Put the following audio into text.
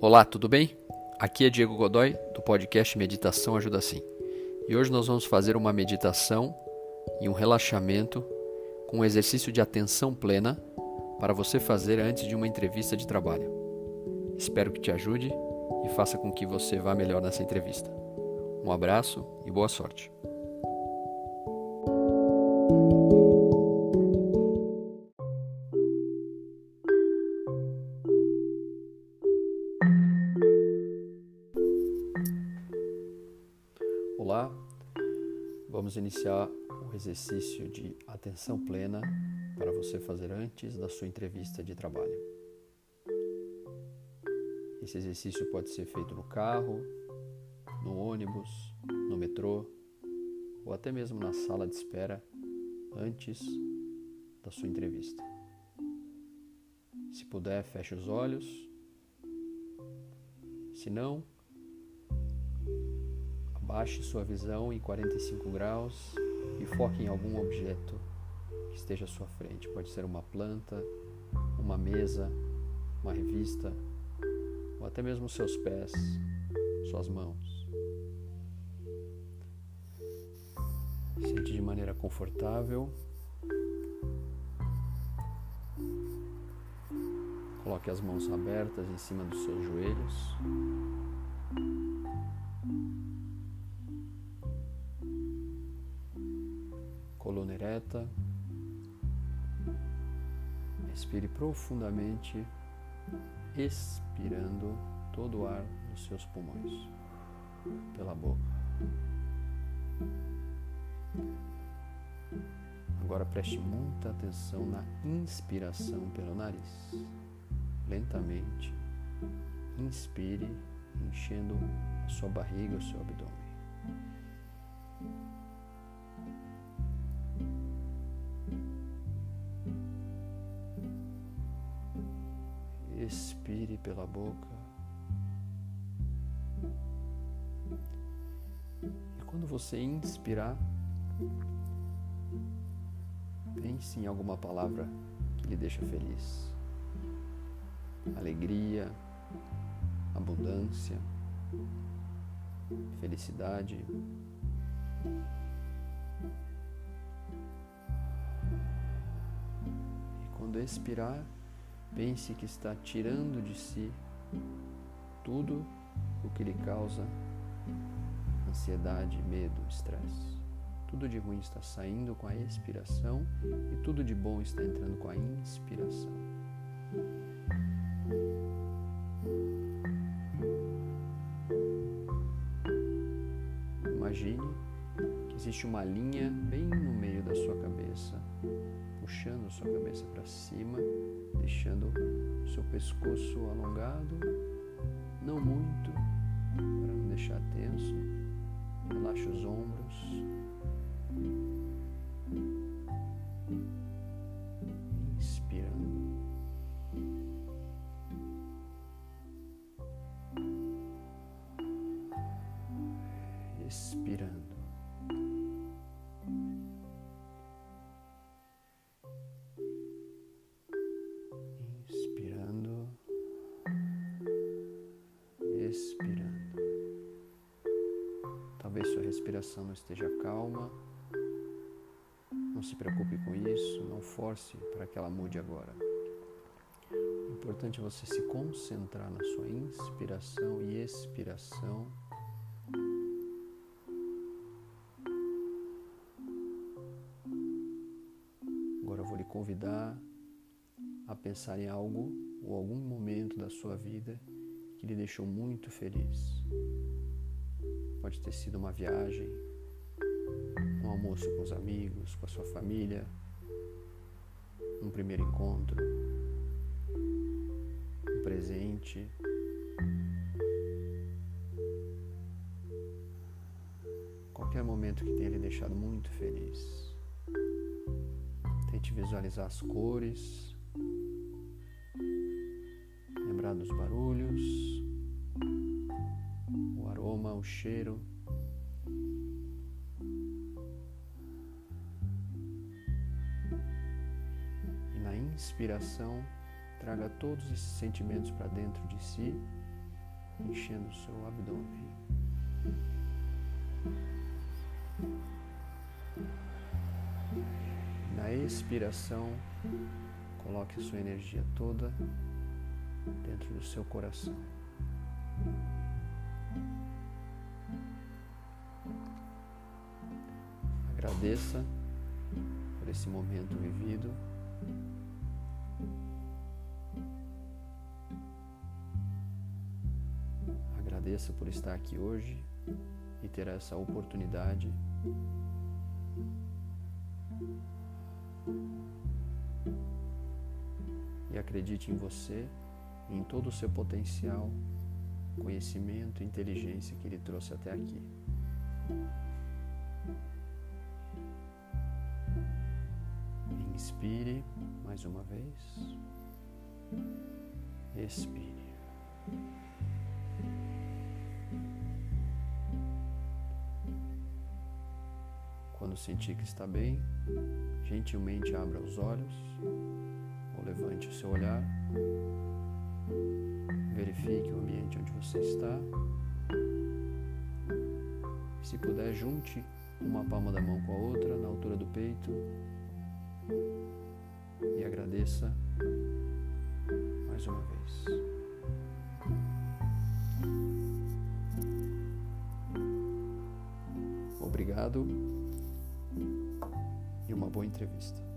Olá, tudo bem? Aqui é Diego Godoy, do podcast Meditação Ajuda Sim. E hoje nós vamos fazer uma meditação e um relaxamento com um exercício de atenção plena para você fazer antes de uma entrevista de trabalho. Espero que te ajude e faça com que você vá melhor nessa entrevista. Um abraço e boa sorte. Vamos iniciar o exercício de atenção plena para você fazer antes da sua entrevista de trabalho. Esse exercício pode ser feito no carro, no ônibus, no metrô ou até mesmo na sala de espera antes da sua entrevista. Se puder, feche os olhos. Se não, abaixe sua visão em 45 graus e foque em algum objeto que esteja à sua frente. Pode ser uma planta, uma mesa, uma revista, ou até mesmo seus pés, suas mãos. Sente de maneira confortável. Coloque as mãos abertas em cima dos seus joelhos. Coluna ereta. Respire profundamente, expirando todo o ar dos seus pulmões pela boca. Agora preste muita atenção na inspiração pelo nariz. Lentamente, inspire, enchendo a sua barriga, o seu abdômen. Expire pela boca. E quando você inspirar, pense em alguma palavra que lhe deixa feliz. Alegria, abundância, felicidade. E quando expirar, pense que está tirando de si tudo o que lhe causa ansiedade, medo, estresse. Tudo de ruim está saindo com a expiração e tudo de bom está entrando com a inspiração. Imagine que existe uma linha bem no meio da sua cabeça, puxando sua cabeça para cima, deixando seu pescoço alongado, não muito, para não deixar tenso. Relaxe os ombros. Inspirando. Expirando. Sua respiração não esteja calma. Não se preocupe com isso, não force para que ela mude agora. O importante é você se concentrar na sua inspiração e expiração. Agora eu vou lhe convidar a pensar em algo ou algum momento da sua vida que lhe deixou muito feliz. Pode ter sido uma viagem, um almoço com os amigos, com a sua família, um primeiro encontro, um presente. Qualquer momento que tenha lhe deixado muito feliz. Tente visualizar as cores, lembrar dos barulhos, o cheiro. E na inspiração, traga todos esses sentimentos para dentro de si enchendo o seu abdômen. Na expiração, coloque a sua energia toda dentro do seu coração. Agradeça por esse momento vivido. Agradeça por estar aqui hoje e ter essa oportunidade e acredite em você em todo o seu potencial, conhecimento e inteligência que ele trouxe até aqui. Inspire mais uma vez. Expire. Quando sentir que está bem, gentilmente abra os olhos ou levante o seu olhar. Verifique o ambiente onde você está. Se puder, junte uma palma da mão com a outra na altura do peito e agradeça mais uma vez. Obrigado e uma boa entrevista.